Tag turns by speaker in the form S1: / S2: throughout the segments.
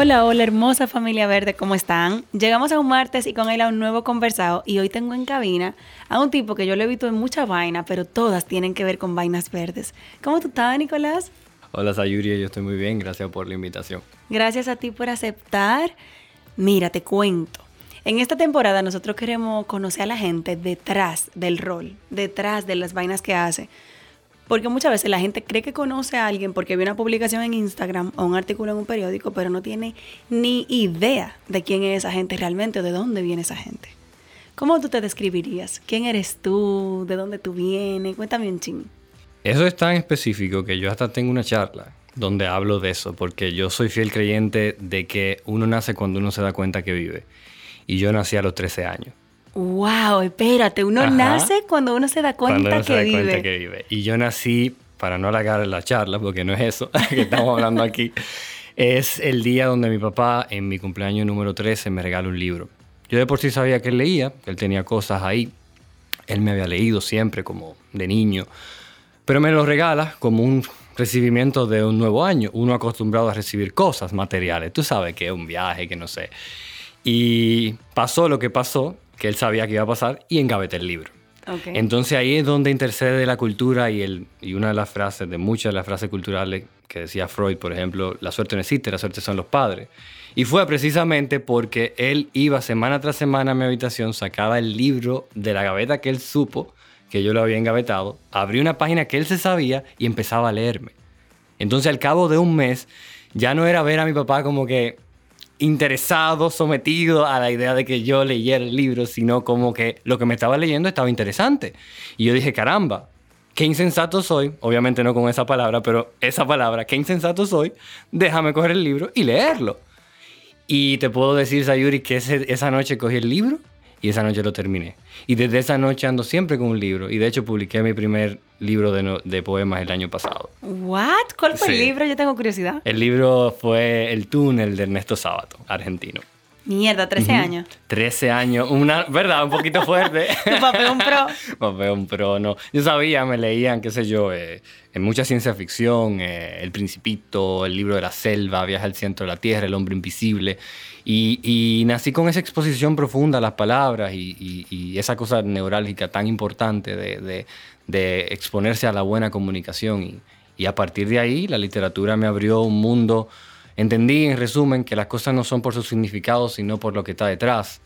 S1: Hola, hola, hermosa familia verde, ¿cómo están? Llegamos a un martes y con él a un nuevo conversado y hoy tengo en cabina a un tipo que yo lo he visto en mucha vaina, pero todas tienen que ver con vainas verdes. ¿Cómo tú estás, Nicolás?
S2: Hola, Sayuri, yo estoy muy bien, gracias por la invitación.
S1: Gracias a ti por aceptar. Mira, te cuento. En esta temporada nosotros queremos conocer a la gente detrás del rol, detrás de las vainas que hace. Porque muchas veces la gente cree que conoce a alguien porque ve una publicación en Instagram o un artículo en un periódico, pero no tiene ni idea de quién es esa gente realmente o de dónde viene esa gente. ¿Cómo tú te describirías? ¿Quién eres tú? ¿De dónde tú vienes? Cuéntame un ching.
S2: Eso es tan específico que yo hasta tengo una charla donde hablo de eso, porque yo soy fiel creyente de que uno nace cuando uno se da cuenta que vive. Y yo nací a los 13 años.
S1: Wow, espérate, uno nace cuando uno se da cuenta
S2: cuando uno
S1: que
S2: se da
S1: vive.
S2: cuenta que vive. Y yo nací, para no alargar la charla, porque no es eso que estamos hablando aquí, es el día donde mi papá, en mi cumpleaños número 13, me regala un libro. Yo de por sí sabía que él leía, que él tenía cosas ahí. Él me había leído siempre como de niño. Pero me lo regala como un recibimiento de un nuevo año. Uno acostumbrado a recibir cosas materiales. Tú sabes que es un viaje, que no sé. Y pasó lo que pasó, que él sabía que iba a pasar, y engaveté el libro. Entonces ahí es donde intercede la cultura y, el, y una de las frases, de muchas de las frases culturales que decía Freud, por ejemplo, la suerte no existe, la suerte son los padres. Y fue precisamente porque él iba semana tras semana a mi habitación, sacaba el libro de la gaveta que él supo que yo lo había engavetado, abría una página que él se sabía y empezaba a leerme. Entonces al cabo de un mes ya no era ver a mi papá como que interesado, sometido a la idea de que yo leyera el libro, sino como que lo que me estaba leyendo estaba interesante. Y yo dije, caramba, qué insensato soy, obviamente no con esa palabra, pero esa palabra, qué insensato soy, déjame coger el libro y leerlo. Y te puedo decir, Sayuri, que ese- esa noche cogí el libro y esa noche lo terminé. Y desde esa noche ando siempre con un libro. Y de hecho publiqué mi primer libro de, no- de poemas el año pasado.
S1: ¿What? ¿Cuál fue el
S2: Sí.
S1: libro? Yo tengo curiosidad.
S2: El libro fue El túnel de Ernesto Sábato, argentino.
S1: Mierda, 13 años.
S2: 13 años, una, ¿verdad? Un poquito fuerte.
S1: Tu un pro.
S2: Papá, un pro, no. Yo sabía, me leían, qué sé yo, eh, en mucha ciencia ficción, eh, El Principito, El libro de la selva, Viaje al centro de la Tierra, El hombre invisible. Y, nací con esa exposición profunda a las palabras y, esa cosa neurálgica tan importante de, exponerse a la buena comunicación. Y, a partir de ahí, la literatura me abrió un mundo. Entendí, en resumen, que las cosas no son por su significado, sino por lo que está detrás.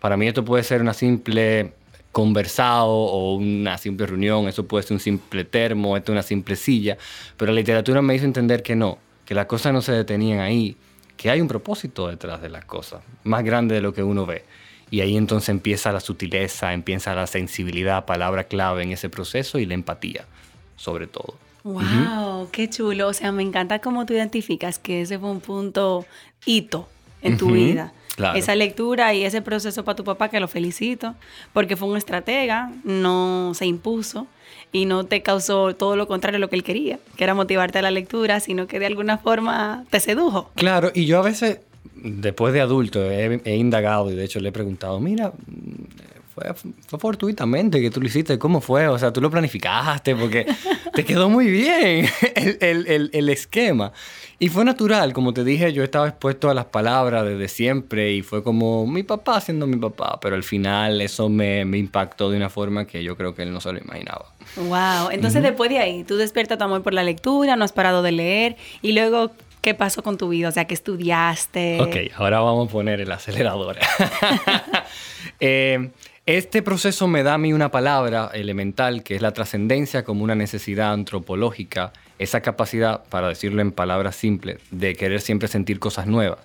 S2: Para mí esto puede ser una simple conversado o una simple reunión, eso puede ser un simple termo, esto es una simple silla, pero la literatura me hizo entender que no, que las cosas no se detenían ahí, que hay un propósito detrás de las cosas, más grande de lo que uno ve. Y ahí entonces empieza la sutileza, empieza la sensibilidad, palabra clave en ese proceso y la empatía, sobre todo.
S1: Wow, qué chulo. O sea, me encanta cómo tú identificas que ese fue un punto hito en tu vida.
S2: claro.
S1: Esa lectura y ese proceso para tu papá, que lo felicito, porque fue un estratega, no se impuso y no te causó todo lo contrario a lo que él quería, que era motivarte a la lectura, sino que de alguna forma te sedujo.
S2: Claro, y yo a veces, después de adulto, he, indagado y de hecho le he preguntado, mira, fue, fue fortuitamente que tú lo hiciste, ¿cómo fue? O sea, tú lo planificaste porque te quedó muy bien el- el- el esquema. Y fue natural, como te dije, yo estaba expuesto a las palabras desde siempre y fue como mi papá siendo mi papá, pero al final eso me, me impactó de una forma que yo creo que él no se lo imaginaba.
S1: Wow, entonces después de ahí, tú despiertas tu amor por la lectura, no has parado de leer y luego, ¿qué pasó con tu vida? O sea, ¿qué estudiaste?
S2: Ok, ahora vamos a poner el acelerador. Eh, Este proceso me da a mí una palabra elemental que es la trascendencia como una necesidad antropológica, esa capacidad, para decirlo en palabras simples, de querer siempre sentir cosas nuevas.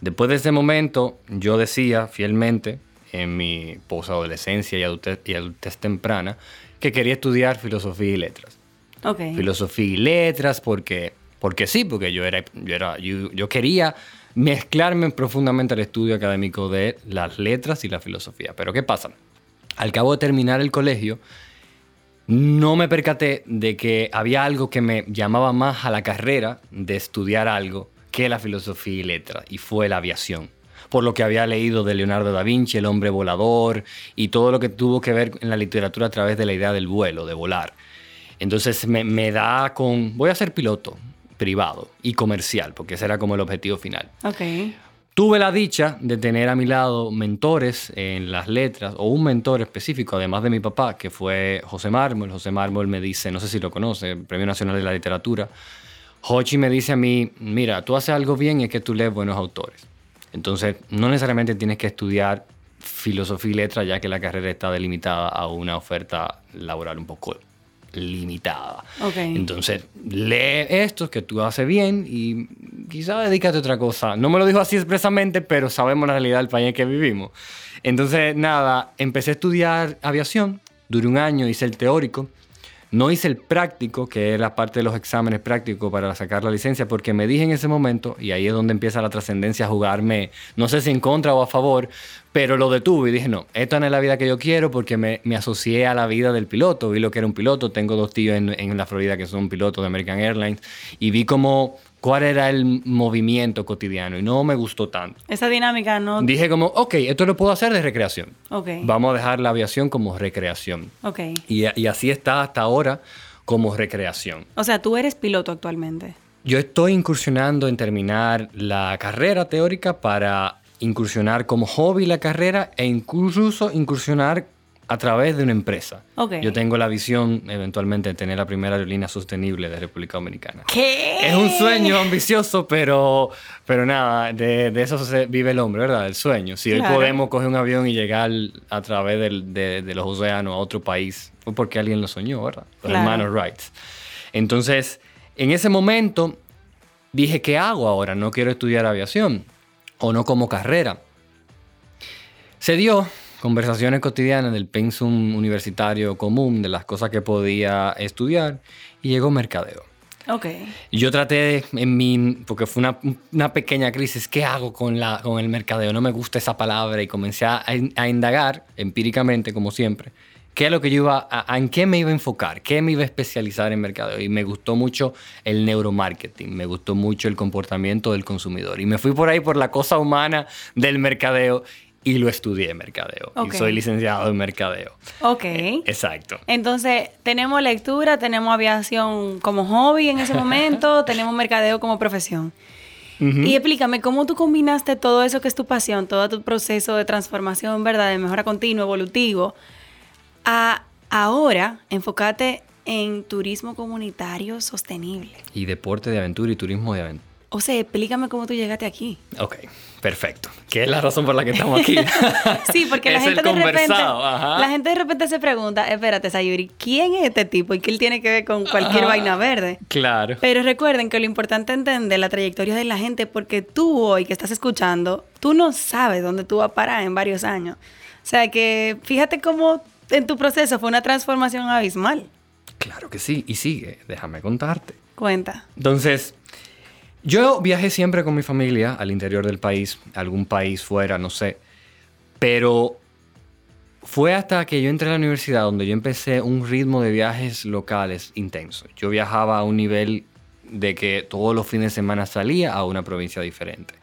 S2: Después de ese momento, yo decía fielmente, en mi posadolescencia y adultez, y adultez temprana, que quería estudiar filosofía y letras.
S1: Ok.
S2: Filosofía y letras porque, porque sí, porque yo, era, yo, era, yo, yo quería mezclarme profundamente al estudio académico de las letras y la filosofía. Pero ¿qué pasa? Al cabo de terminar el colegio, no me percaté de que había algo que me llamaba más a la carrera de estudiar algo que la filosofía y letras, y fue la aviación. Por lo que había leído de Leonardo da Vinci, el hombre volador, y todo lo que tuvo que ver en la literatura a través de la idea del vuelo, de volar. Entonces me, da con, voy a ser piloto privado y comercial, porque ese era como el objetivo final.
S1: Ok.
S2: Tuve la dicha de tener a mi lado mentores en las letras, o un mentor específico, además de mi papá, que fue José Mármol. José Mármol me dice, no sé si lo conoce, Premio Nacional de la Literatura. Hochi me dice a mí, mira, tú haces algo bien y es que tú lees buenos autores. Entonces, no necesariamente tienes que estudiar filosofía y letras, ya que la carrera está delimitada a una oferta laboral un poco limitada.
S1: Ok.
S2: Entonces, lee esto que tú haces bien y quizá dedícate a otra cosa. No me lo dijo así expresamente, pero sabemos la realidad del país en que vivimos. Entonces, nada, empecé a estudiar aviación, duré un año, hice el teórico. No hice el práctico, que es la parte de los exámenes prácticos para sacar la licencia, porque me dije en ese momento, y ahí es donde empieza la trascendencia a jugarme, no sé si en contra o a favor, pero lo detuve y dije, no, esto no es la vida que yo quiero porque me, me asocié a la vida del piloto, vi lo que era un piloto, tengo dos tíos en, en la Florida que son pilotos de American Airlines, y vi como cuál era el movimiento cotidiano, y no me gustó tanto.
S1: Esa dinámica no...
S2: Dije como, ok, esto lo puedo hacer de recreación.
S1: Ok.
S2: Vamos a dejar la aviación como recreación.
S1: Ok.
S2: Y, y así está hasta ahora como recreación.
S1: O sea, tú eres piloto actualmente.
S2: Yo estoy incursionando en terminar la carrera teórica para incursionar como hobby la carrera e incluso incursionar a través de una empresa.
S1: Ok.
S2: Yo tengo la visión eventualmente de tener la primera aerolínea sostenible de República Dominicana.
S1: ¿Qué?
S2: Es un sueño ambicioso, pero, pero nada, de, de eso se vive el hombre, ¿verdad? El sueño. Si
S1: Claro.
S2: hoy podemos coger un avión y llegar a través del- de, de los océanos a otro país, fue porque alguien lo soñó, ¿verdad? Los
S1: Claro.
S2: hermanos Wright. Entonces, en ese momento dije, ¿qué hago ahora? No quiero estudiar aviación o no como carrera. Se dio conversaciones cotidianas del pensum universitario común, de las cosas que podía estudiar, y llegó mercadeo.
S1: Ok.
S2: Y yo traté, de, en mi, porque fue una, una pequeña crisis, ¿qué hago con, la, con el mercadeo? No me gusta esa palabra y comencé a, a indagar empíricamente, como siempre, qué es lo que yo iba, a, a- en qué me iba a enfocar, qué me iba a especializar en mercadeo. Y me gustó mucho el neuromarketing, me gustó mucho el comportamiento del consumidor. Y me fui por ahí por la cosa humana del mercadeo y lo estudié mercadeo.
S1: Ok.
S2: Y soy licenciado en mercadeo.
S1: Ok.
S2: Exacto.
S1: Entonces, tenemos lectura, tenemos aviación como hobby en ese momento, tenemos mercadeo como profesión. Y explícame, ¿cómo tú combinaste todo eso que es tu pasión, todo tu proceso de transformación, ¿verdad? De mejora continua, evolutivo, a ahora enfocarte en turismo comunitario sostenible?
S2: Y deporte de aventura y turismo de aventura.
S1: O sea, explícame cómo tú llegaste aquí.
S2: Ok, perfecto. ¿Qué es la razón por la que estamos aquí?
S1: Sí, porque la gente de repente,
S2: ajá.
S1: la gente de repente se pregunta, espérate, Sayuri, ¿quién es este tipo y qué él tiene que ver con cualquier
S2: Ajá.
S1: vaina verde?
S2: Claro.
S1: Pero recuerden que lo importante es entender la trayectoria de la gente porque tú hoy que estás escuchando, tú no sabes dónde tú vas a parar en varios años. O sea que fíjate cómo en tu proceso fue una transformación abismal.
S2: Claro que sí, y sigue, déjame contarte.
S1: Cuenta.
S2: Entonces, yo viajé siempre con mi familia al interior del país, algún país fuera, no sé. Pero fue hasta que yo entré a la universidad donde yo empecé un ritmo de viajes locales intenso. Yo viajaba a un nivel de que todos los fines de semana salía a una provincia diferente.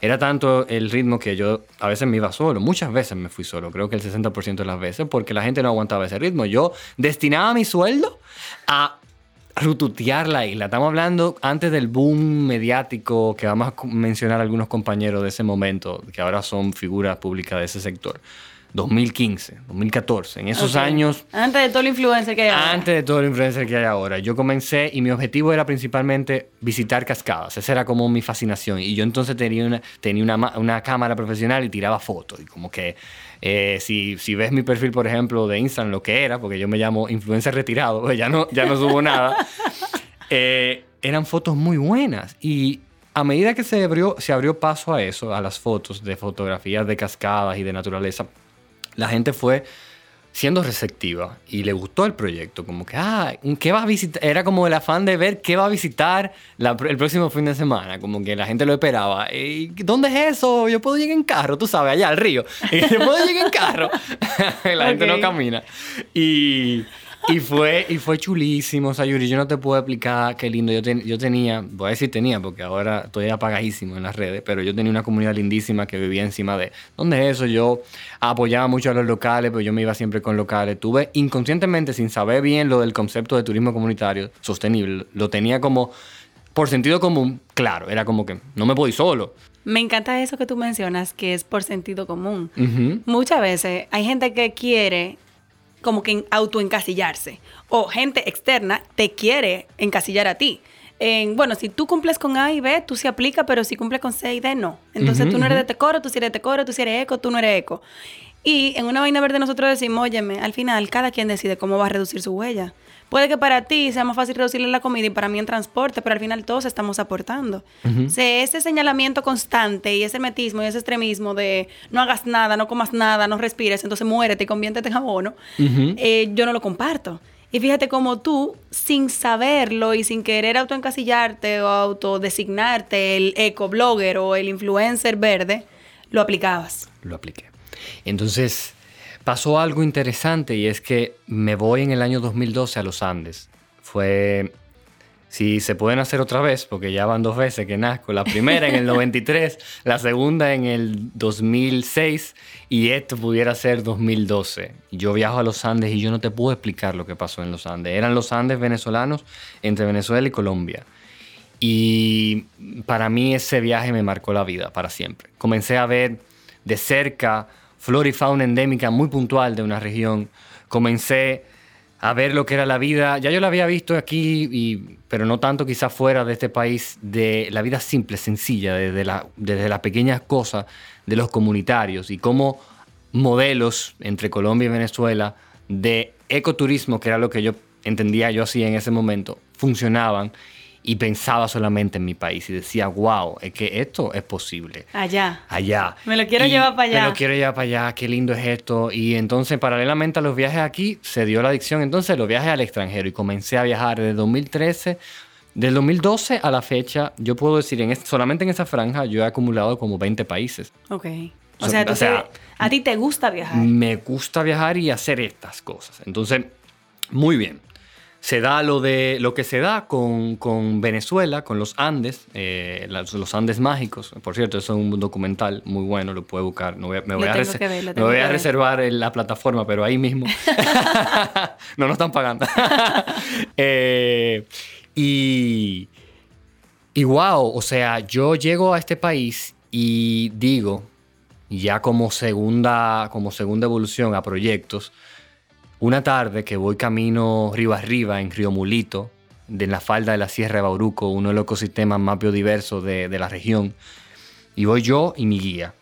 S2: Era tanto el ritmo que yo a veces me iba solo, muchas veces me fui solo, creo que el 60% de las veces, porque la gente no aguantaba ese ritmo. Yo destinaba mi sueldo a rututear la isla. Estamos hablando antes del boom mediático que vamos a mencionar algunos compañeros de ese momento, que ahora son figuras públicas de ese sector. 2015, 2014. En esos
S1: Ok.
S2: años
S1: Antes de todo el influencer que hay ahora.
S2: antes de todo el influencer que hay ahora, yo comencé y mi objetivo era principalmente visitar cascadas. Esa era como mi fascinación. Y yo entonces tenía una, tenía una, una cámara profesional y tiraba fotos. Y como que eh, si, si ves mi perfil, por ejemplo, de Instagram, lo que era, porque yo me llamo influencer retirado, ya no, ya no subo nada, eh, eran fotos muy buenas. Y a medida que se abrió, se abrió paso a eso, a las fotos de fotografías de cascadas y de naturaleza, la gente fue siendo receptiva y le gustó el proyecto. Como que, ah, ¿qué va a visitar? Era como el afán de ver qué va a visitar la- el próximo fin de semana. Como que la gente lo esperaba. "Ey, ¿Dónde es eso? Yo puedo llegar en carro, tú sabes, allá al río. Y yo puedo llegar en carro. la gente no camina. Y, y, fue, y fue chulísimo, Sayuri. Yo no te puedo explicar qué lindo. Yo, ten- yo tenía, voy a decir tenía, porque ahora estoy apagadísimo en las redes, pero yo tenía una comunidad lindísima que vivía encima de. ¿Dónde es eso? Yo apoyaba mucho a los locales, pero yo me iba siempre con locales. Tuve inconscientemente, sin saber bien lo del concepto de turismo comunitario sostenible, lo tenía como por sentido común, claro, era como que no me voy solo.
S1: Me encanta eso que tú mencionas, que es por sentido común. Muchas veces hay gente que quiere como que autoencasillarse o gente externa te quiere encasillar a ti. En, bueno, si tú cumples con A y B, tú sí aplica, pero si cumples con C y D, no. Entonces tú no eres de Tecoro, tú sí eres de Tecoro, tú sí eres eco, tú no eres eco. Y en una vaina verde nosotros decimos, óyeme, al final cada quien decide cómo va a reducir su huella. Puede que para ti sea más fácil reducirle la comida y para mí en transporte, pero al final todos estamos aportando. O sea, ese señalamiento constante y ese metismo y ese extremismo de no hagas nada, no comas nada, no respires, entonces muérete y conviértete en abono,
S2: Ujú.
S1: eh, yo no lo comparto. Y fíjate cómo tú, sin saberlo y sin querer autoencasillarte o autodesignarte el ecoblogger o el influencer verde, lo aplicabas.
S2: lo apliqué. Entonces, pasó algo interesante y es que me voy en el año 2012 a los Andes. Fue, si se pueden hacer otra vez, porque ya van dos veces que nazco, la primera en el 93, la segunda en el 2006 y esto pudiera ser 2012. Yo viajo a los Andes y yo no te puedo explicar lo que pasó en los Andes. Eran los Andes venezolanos entre Venezuela y Colombia. Y para mí ese viaje me marcó la vida para siempre. Comencé a ver de cerca flora y fauna endémica muy puntual de una región. Comencé a ver lo que era la vida, ya yo la había visto aquí, y- pero no tanto quizás fuera de este país, de la vida simple, sencilla, desde, la, desde las pequeñas cosas de los comunitarios y cómo modelos entre Colombia y Venezuela de ecoturismo, que era lo que yo entendía yo así en ese momento, funcionaban y pensaba solamente en mi país y decía, wow, es que esto es posible
S1: Allá.
S2: allá.
S1: Me lo quiero
S2: Y
S1: llevar para allá.
S2: Me lo quiero llevar para allá, qué lindo es esto. Y entonces, paralelamente a los viajes aquí, se dio la adicción entonces los viajes al extranjero y comencé a viajar desde 2013. Del 2012 a la fecha, yo puedo decir, en es- solamente en esa franja, yo he acumulado como 20 países.
S1: Ok. O sea,
S2: o sea,
S1: te- a ti te gusta viajar.
S2: Me gusta viajar y hacer estas cosas. Entonces, muy bien. Se da lo de lo que se da con, con Venezuela, con los Andes, eh, los Andes mágicos. Por cierto, eso es un documental muy bueno, lo puede buscar. No voy a- me voy a,
S1: ver,
S2: me voy reservar en la plataforma, pero ahí mismo. no nos están pagando. Eh, y, y wow, o sea, yo llego a este país y digo, ya como segunda, como segunda evolución a proyectos, una tarde que voy camino río arriba en Río Mulito, de la falda de la Sierra de Bauruco, uno de los ecosistemas más biodiversos de, de la región, y voy yo y mi guía,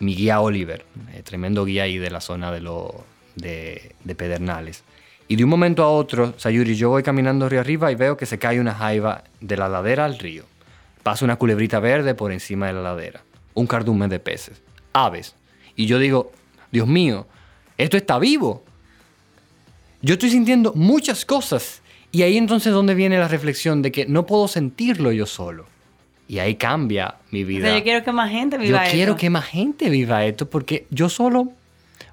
S2: mi guía Oliver, eh, tremendo guía ahí de la zona de, lo, de, de Pedernales. Y de un momento a otro, Sayuri, yo voy caminando río arriba y veo que se cae una jaiba de la ladera al río. Pasa una culebrita verde por encima de la ladera. Un cardumen de peces. Aves. Y yo digo, Dios mío, esto está vivo. Yo estoy sintiendo muchas cosas. Y ahí entonces donde viene la reflexión de que no puedo sentirlo yo solo. Y ahí cambia mi
S1: O
S2: vida.
S1: sea, yo quiero que más gente
S2: Yo
S1: viva
S2: quiero
S1: esto.
S2: que más gente viva esto porque yo solo,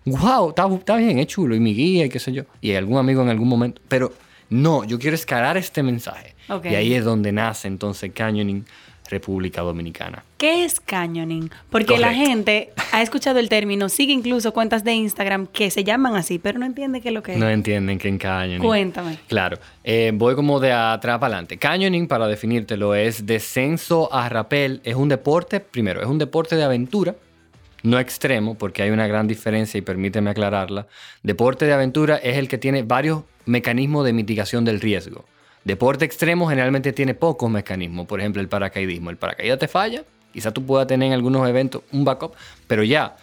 S2: wow, está, está bien, es chulo, y mi guía y qué sé yo, y algún amigo en algún momento, pero no, yo quiero escalar este mensaje.
S1: Ok.
S2: Y ahí es donde nace entonces Canyoning, República Dominicana.
S1: ¿Qué es canyoning? Porque la gente ha escuchado el término, sigue incluso cuentas de Instagram que se llaman así, pero no entiende qué es lo que es.
S2: No entienden que en Canyoning.
S1: Cuéntame.
S2: Claro, eh, voy como de atrás para adelante. Canyoning, para definírtelo, es descenso a rapel. Es un deporte, primero, es un deporte de aventura no extremo, porque hay una gran diferencia y permíteme aclararla. Deporte de aventura es el que tiene varios mecanismos de mitigación del riesgo. Deporte extremo generalmente tiene pocos mecanismos, por ejemplo el paracaidismo. El paracaídas te falla, quizá tú puedas tener en algunos eventos un backup, pero ya.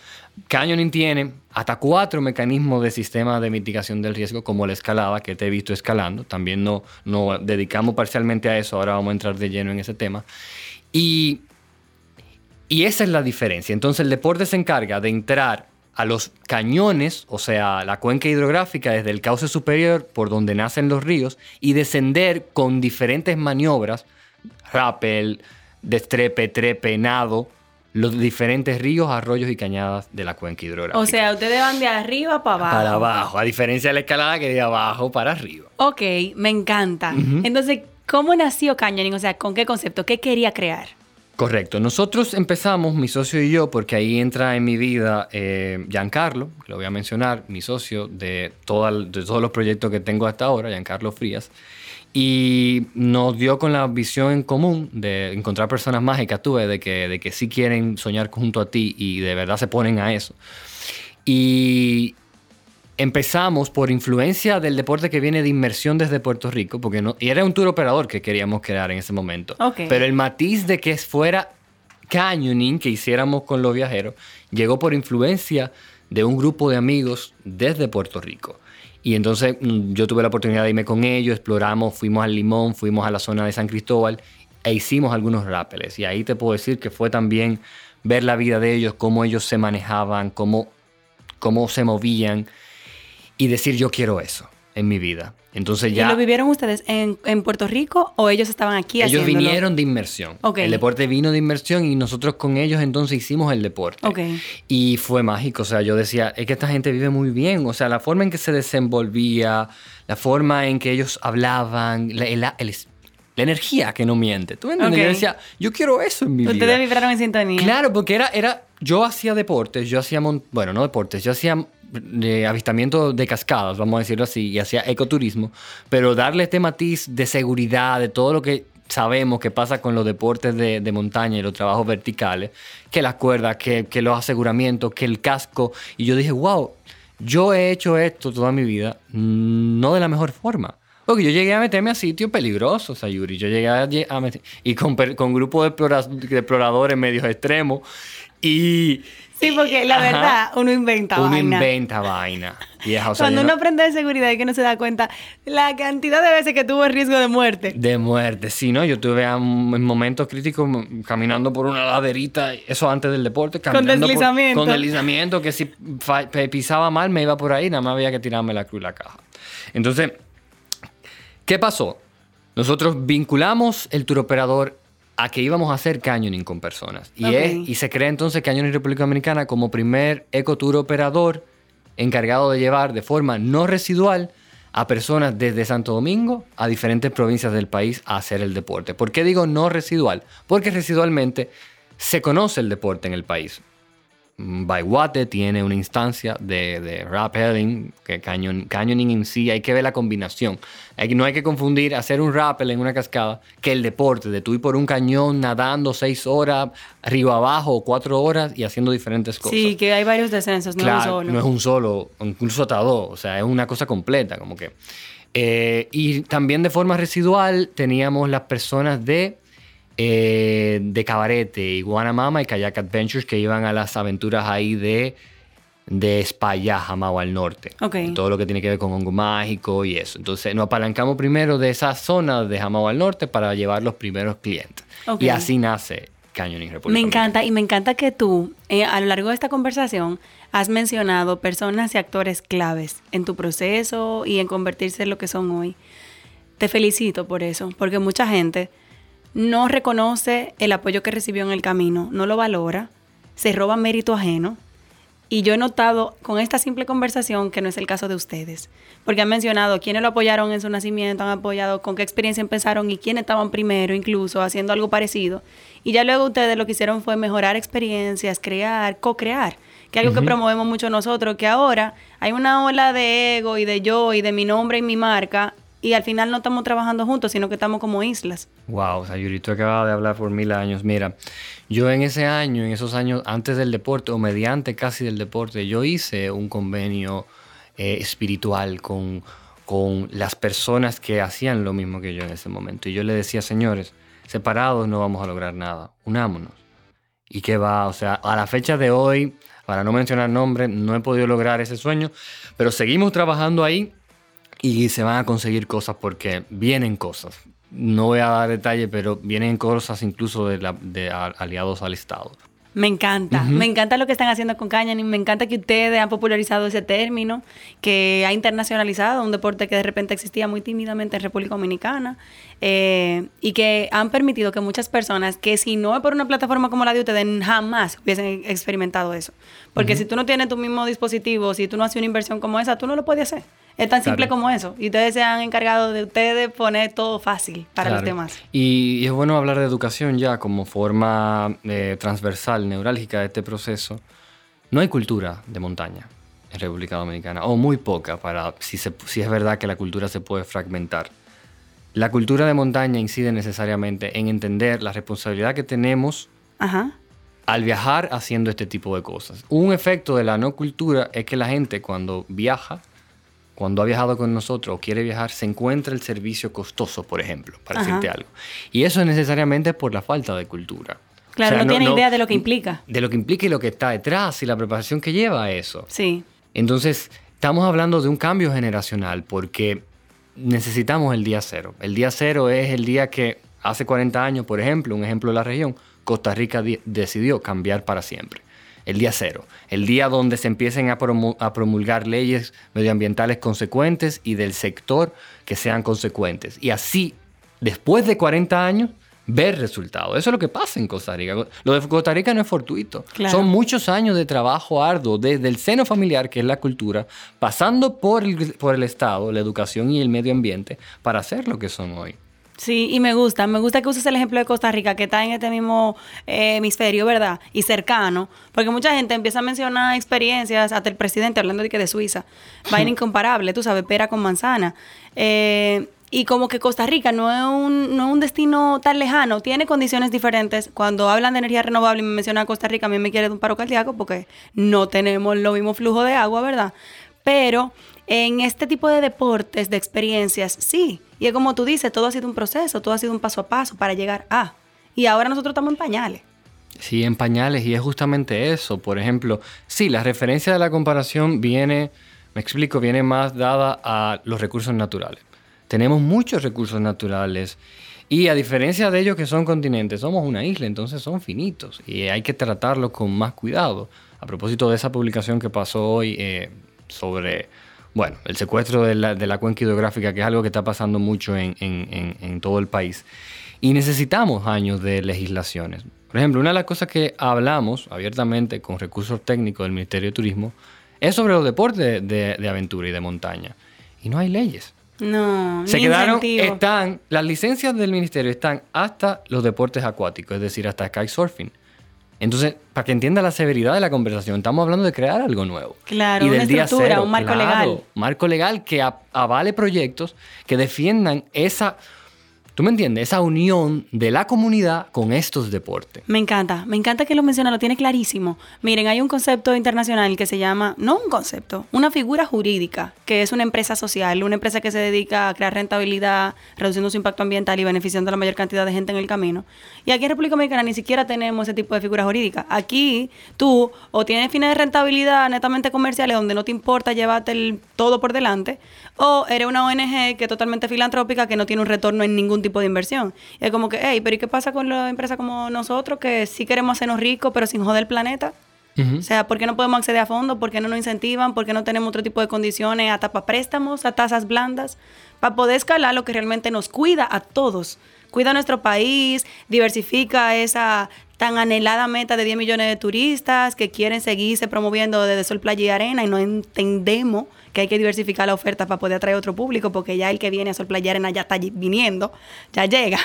S2: Canyoning tiene hasta cuatro mecanismos de sistema de mitigación del riesgo, como la escalada, que te he visto escalando. También nos no dedicamos parcialmente a eso, ahora vamos a entrar de lleno en ese tema. Y y esa es la diferencia. Entonces el deporte se encarga de entrar a los cañones, o sea, la cuenca hidrográfica desde el cauce superior por donde nacen los ríos y descender con diferentes maniobras, rappel, destrepe, trepe, nado, los diferentes ríos, arroyos y cañadas de la cuenca hidrográfica.
S1: O sea, ustedes van de arriba para abajo.
S2: Para abajo, a diferencia de la escalada que de abajo para arriba.
S1: Ok, me encanta. Entonces, ¿cómo nació Canyoning? O sea, ¿con qué concepto? ¿Qué quería crear?
S2: Correcto. Nosotros empezamos, mi socio y yo, porque ahí entra en mi vida eh, Giancarlo, que lo voy a mencionar, mi socio de, de todos los proyectos que tengo hasta ahora, Giancarlo Frías. Y nos dio con la visión en común de encontrar personas mágicas, tuve, de que, de que sí quieren soñar junto a ti y de verdad se ponen a eso. Y, empezamos por influencia del deporte que viene de inmersión desde Puerto Rico, porque no, y era un tour operador que queríamos crear en ese momento. Pero el matiz de que fuera canyoning que hiciéramos con los viajeros llegó por influencia de un grupo de amigos desde Puerto Rico. Y entonces mm, yo tuve la oportunidad de irme con ellos, exploramos, fuimos al Limón, fuimos a la zona de San Cristóbal e hicimos algunos rápeles. Y ahí te puedo decir que fue también ver la vida de ellos, cómo ellos se manejaban, cómo, cómo se movían y decir yo quiero eso en mi vida. Entonces ya...
S1: ¿Y lo vivieron ustedes en, Puerto Rico o ellos estaban aquí
S2: Ellos vinieron de inmersión. El deporte vino de inmersión y nosotros con ellos entonces hicimos el deporte. Y fue mágico. O sea, yo decía, es que esta gente vive muy bien. O sea, la forma en que se desenvolvía, la forma en que ellos hablaban, la, la energía que no miente. ¿Tú entiendes? Yo decía, yo quiero eso en mi vida.
S1: Ustedes vibraron en sintonía.
S2: Claro, porque era, era, yo hacía deportes, yo hacía, bueno, no deportes, yo hacía de avistamiento de cascadas, vamos a decirlo así, y hacía ecoturismo, pero darle este matiz de seguridad, de todo lo que sabemos que pasa con los deportes de, montaña y los trabajos verticales, que las cuerdas, que, que, los aseguramientos, que el casco, y yo dije, wow, yo he hecho esto toda mi vida, no de la mejor forma. Porque yo llegué a meterme a sitios peligrosos, Sayuri. Yo llegué a, a meter, y con, con grupos de, exploradores medios extremos. Y
S1: Sí, porque la verdad, uno inventa
S2: vaina. Uno inventa vaina.
S1: Cuando uno aprende de seguridad y que no se da cuenta la cantidad de veces que tuvo el riesgo de muerte.
S2: De muerte, sí, ¿no? Yo tuve en momentos críticos caminando por una laderita, eso antes del deporte.
S1: Con deslizamiento.
S2: con deslizamiento, que si pisaba mal me iba por ahí, nada más había que tirarme la cruz y la caja. Entonces, ¿qué pasó? Nosotros vinculamos el tour operador a que íbamos a hacer canyoning con personas. Y, y se crea entonces Canyoning República Dominicana como primer ecotour operador encargado de llevar de forma no residual a personas desde Santo Domingo a diferentes provincias del país a hacer el deporte. ¿Por qué digo no residual? Porque residualmente se conoce el deporte en el país. Baiwate tiene una instancia de, de rappelling, que canyoning en sí, hay que ver la combinación. no hay que confundir hacer un rappel en una cascada que el deporte de tú ir por un cañón nadando seis horas, arriba abajo, o cuatro horas y haciendo diferentes cosas.
S1: Sí, que hay varios descensos, no es un solo.
S2: No es un solo, incluso hasta dos, o sea, es una cosa completa, como que. Eh, y también de forma residual teníamos las personas de eh, de Cabarete, Iguana Mama y Kayak Adventures que iban a las aventuras ahí de, de España, Jamao al norte. Todo lo que tiene que ver con hongo mágico y eso. Entonces nos apalancamos primero de esa zona de Jamao al norte para llevar los primeros clientes. Y así nace Canyoning República.
S1: Me encanta y me encanta que tú eh, a lo largo de esta conversación has mencionado personas y actores claves en tu proceso y en convertirse en lo que son hoy. Te felicito por eso, porque mucha gente no reconoce el apoyo que recibió en el camino, no lo valora, se roba mérito ajeno. Y yo he notado con esta simple conversación que no es el caso de ustedes, porque han mencionado quiénes lo apoyaron en su nacimiento, han apoyado con qué experiencia empezaron y quiénes estaban primero, incluso haciendo algo parecido. Y ya luego ustedes lo que hicieron fue mejorar experiencias, crear, co-crear, que es algo que promovemos mucho nosotros, que ahora hay una ola de ego y de yo y de mi nombre y mi marca y al final no estamos trabajando juntos, sino que estamos como islas.
S2: Wow, Sayuri, tú acabas de hablar por mil años. Mira, yo en ese año, en esos años antes del deporte o mediante casi del deporte, yo hice un convenio eh, espiritual con, con las personas que hacían lo mismo que yo en ese momento. Y yo le decía, señores, separados no vamos a lograr nada, unámonos. ¿Y qué va? O sea, a la fecha de hoy, para no mencionar nombres, no he podido lograr ese sueño, pero seguimos trabajando ahí y se van a conseguir cosas porque vienen cosas. No voy a dar detalles, pero vienen cosas incluso de, la, de aliados al Estado.
S1: Me encanta, me encanta lo que están haciendo con Canyon y me encanta que ustedes han popularizado ese término, que ha internacionalizado un deporte que de repente existía muy tímidamente en República Dominicana eh, y que han permitido que muchas personas que si no es por una plataforma como la de ustedes jamás hubiesen experimentado eso. Porque si tú no tienes tu mismo dispositivo, si tú no haces una inversión como esa, tú no lo puedes hacer. Es tan simple como eso. Y ustedes se han encargado de ustedes poner todo fácil para los demás.
S2: Y, es bueno hablar de educación ya como forma eh, transversal, neurálgica de este proceso. No hay cultura de montaña en República Dominicana, o muy poca, para si, si es verdad que la cultura se puede fragmentar. La cultura de montaña incide necesariamente en entender la responsabilidad que tenemos al viajar haciendo este tipo de cosas. Un efecto de la no cultura es que la gente cuando viaja cuando ha viajado con nosotros o quiere viajar, se encuentra el servicio costoso, por ejemplo, para decirte algo. Y eso es necesariamente por la falta de cultura.
S1: Claro, no, tiene idea de lo que implica.
S2: De lo que implica y lo que está detrás y la preparación que lleva a eso.
S1: Sí.
S2: Entonces, estamos hablando de un cambio generacional porque necesitamos el día cero. El día cero es el día que hace 40 años, por ejemplo, un ejemplo de la región, Costa Rica decidió cambiar para siempre el día cero, el día donde se empiecen a, promulgar leyes medioambientales consecuentes y del sector que sean consecuentes. Y así, después de 40 años, ver resultados. Eso es lo que pasa en Costa Rica. Lo de Costa Rica no es fortuito. Son muchos años de trabajo arduo desde el seno familiar, que es la cultura, pasando por por el Estado, la educación y el medio ambiente, para hacer lo que son hoy.
S1: Sí, y me gusta, me gusta que uses el ejemplo de Costa Rica, que está en este mismo eh, hemisferio, ¿verdad? Y cercano, porque mucha gente empieza a mencionar experiencias, hasta el presidente hablando de que de Suiza, vaina incomparable, tú sabes, pera con manzana. Eh, y como que Costa Rica no es, un, no es un destino tan lejano, tiene condiciones diferentes. Cuando hablan de energía renovable y me mencionan Costa Rica, a mí me quiere de un paro cardíaco porque no tenemos lo mismo flujo de agua, ¿verdad? Pero en este tipo de deportes, de experiencias, sí. Y es como tú dices, todo ha sido un proceso, todo ha sido un paso a paso para llegar a. Y ahora nosotros estamos en pañales.
S2: Sí, en pañales, y es justamente eso. Por ejemplo, sí, la referencia de la comparación viene, me explico, viene más dada a los recursos naturales. Tenemos muchos recursos naturales y a diferencia de ellos que son continentes, somos una isla, entonces son finitos y hay que tratarlos con más cuidado. A propósito de esa publicación que pasó hoy eh, sobre bueno, el secuestro de la, cuenca hidrográfica, que es algo que está pasando mucho en, todo el país. Y necesitamos años de legislaciones. Por ejemplo, una de las cosas que hablamos abiertamente con recursos técnicos del Ministerio de Turismo es sobre los deportes de, aventura y de montaña. Y no hay leyes.
S1: No,
S2: se quedaron, están, las licencias del ministerio están hasta los deportes acuáticos, es decir, hasta kitesurfing. Entonces, para que entienda la severidad de la conversación, estamos hablando de crear algo nuevo.
S1: Claro, y del una día estructura, un marco legal.
S2: Marco legal que avale proyectos que defiendan esa ¿Tú me entiendes? Esa unión de la comunidad con estos deportes.
S1: Me encanta, me encanta que lo menciona, lo tiene clarísimo. Miren, hay un concepto internacional que se llama, no un concepto, una figura jurídica, que es una empresa social, una empresa que se dedica a crear rentabilidad, reduciendo su impacto ambiental y beneficiando a la mayor cantidad de gente en el camino. Y aquí en República Dominicana ni siquiera tenemos ese tipo de figura jurídica. Aquí tú o tienes fines de rentabilidad netamente comerciales donde no te importa llevarte todo por delante, o eres una ONG que es totalmente filantrópica que no tiene un retorno en ningún tipo de inversión. Y es como que, hey, pero ¿y qué pasa con las empresas como nosotros que sí queremos hacernos ricos, pero sin joder el planeta? O sea, ¿por qué no podemos acceder a fondos? ¿Por qué no nos incentivan? ¿Por qué no tenemos otro tipo de condiciones, hasta para préstamos, a tasas blandas, para poder escalar lo que realmente nos cuida a todos? Cuida nuestro país, diversifica esa tan anhelada meta de 10 millones de turistas que quieren seguirse promoviendo desde Sol, Playa y Arena y no entendemos que hay que diversificar la oferta para poder atraer otro público, porque ya el que viene a Sol Playa Arena ya está viniendo, ya llega.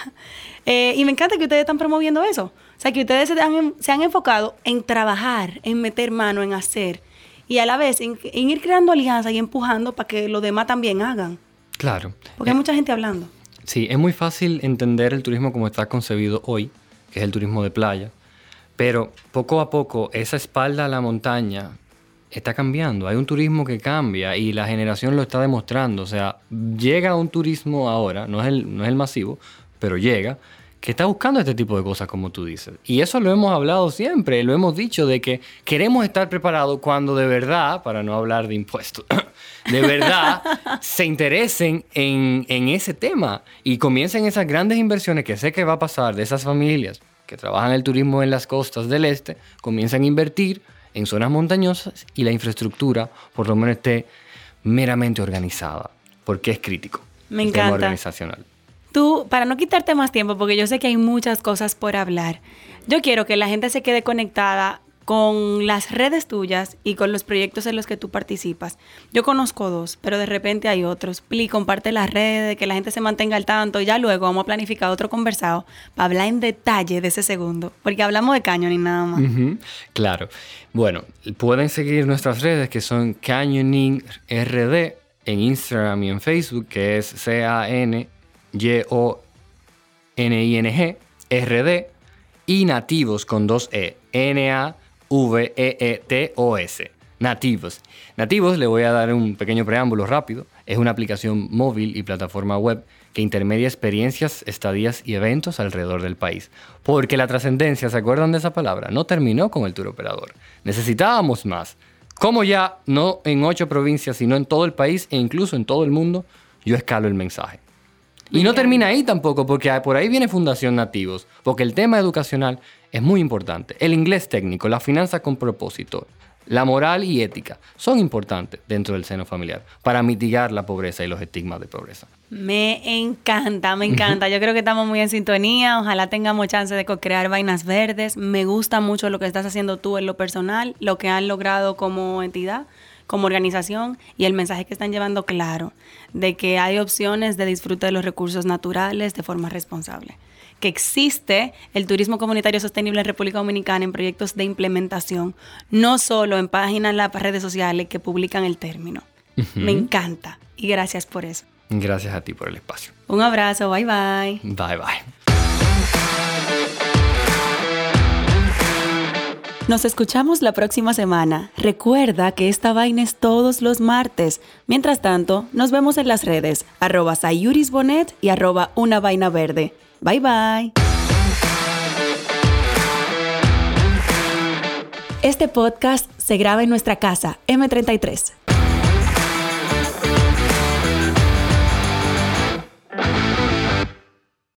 S1: Eh, y me encanta que ustedes están promoviendo eso. O sea, que ustedes se han, se han enfocado en trabajar, en meter mano, en hacer, y a la vez en, ir creando alianzas y empujando para que los demás también hagan.
S2: Claro.
S1: Porque hay mucha gente hablando.
S2: Sí, es muy fácil entender el turismo como está concebido hoy, que es el turismo de playa, pero poco a poco esa espalda a la montaña está cambiando. Hay un turismo que cambia y la generación lo está demostrando. O sea, llega un turismo ahora, no es el, no es el masivo, pero llega, que está buscando este tipo de cosas, como tú dices. Y eso lo hemos hablado siempre, lo hemos dicho, de que queremos estar preparados cuando de verdad, para no hablar de impuestos, de verdad se interesen en, en ese tema y comiencen esas grandes inversiones que sé que va a pasar de esas familias que trabajan el turismo en las costas del este, comienzan a invertir en zonas montañosas y la infraestructura por lo menos esté meramente organizada, porque es crítico.
S1: Me
S2: el tema
S1: encanta.
S2: organizacional.
S1: Tú, para no quitarte más tiempo, porque yo sé que hay muchas cosas por hablar, yo quiero que la gente se quede conectada con las redes tuyas y con los proyectos en los que tú participas. Yo conozco dos, pero de repente hay otros. Pli, comparte las redes, que la gente se mantenga al tanto y ya luego vamos a planificar otro conversado para hablar en detalle de ese segundo, porque hablamos de y nada más.
S2: Claro. Bueno, pueden seguir nuestras redes que son Canyoning RD en Instagram y en Facebook, que es C-A-N-Y-O-N-I-N-G RD y Nativos con dos E. N-A-V-E-E-T-O-S. Nativos. Nativos, le voy a dar un pequeño preámbulo rápido. Es una aplicación móvil y plataforma web que intermedia experiencias, estadías y eventos alrededor del país. Porque la trascendencia, ¿se acuerdan de esa palabra? No terminó con el tour operador. Necesitábamos más. Como ya no en ocho provincias, sino en todo el país e incluso en todo el mundo, yo escalo el mensaje. Y no termina ahí tampoco, porque por ahí viene Fundación Nativos, porque el tema educacional es muy importante. El inglés técnico, la finanza con propósito, la moral y ética son importantes dentro del seno familiar para mitigar la pobreza y los estigmas de pobreza.
S1: Me encanta, me encanta. Yo creo que estamos muy en sintonía. Ojalá tengamos chance de co-crear vainas verdes. Me gusta mucho lo que estás haciendo tú en lo personal, lo que han logrado como entidad, como organización y el mensaje que están llevando claro de que hay opciones de disfrute de los recursos naturales de forma responsable. Que existe el turismo comunitario sostenible en República Dominicana en proyectos de implementación, no solo en páginas en las redes sociales que publican el término. Me encanta y gracias por eso.
S2: Gracias a ti por el espacio.
S1: Un abrazo, bye bye.
S2: Bye bye.
S1: Nos escuchamos la próxima semana. Recuerda que esta vaina es todos los martes. Mientras tanto, nos vemos en las redes, arroba sayurisbonet y arroba una vaina verde. Bye bye. Este podcast se graba en nuestra casa, M33.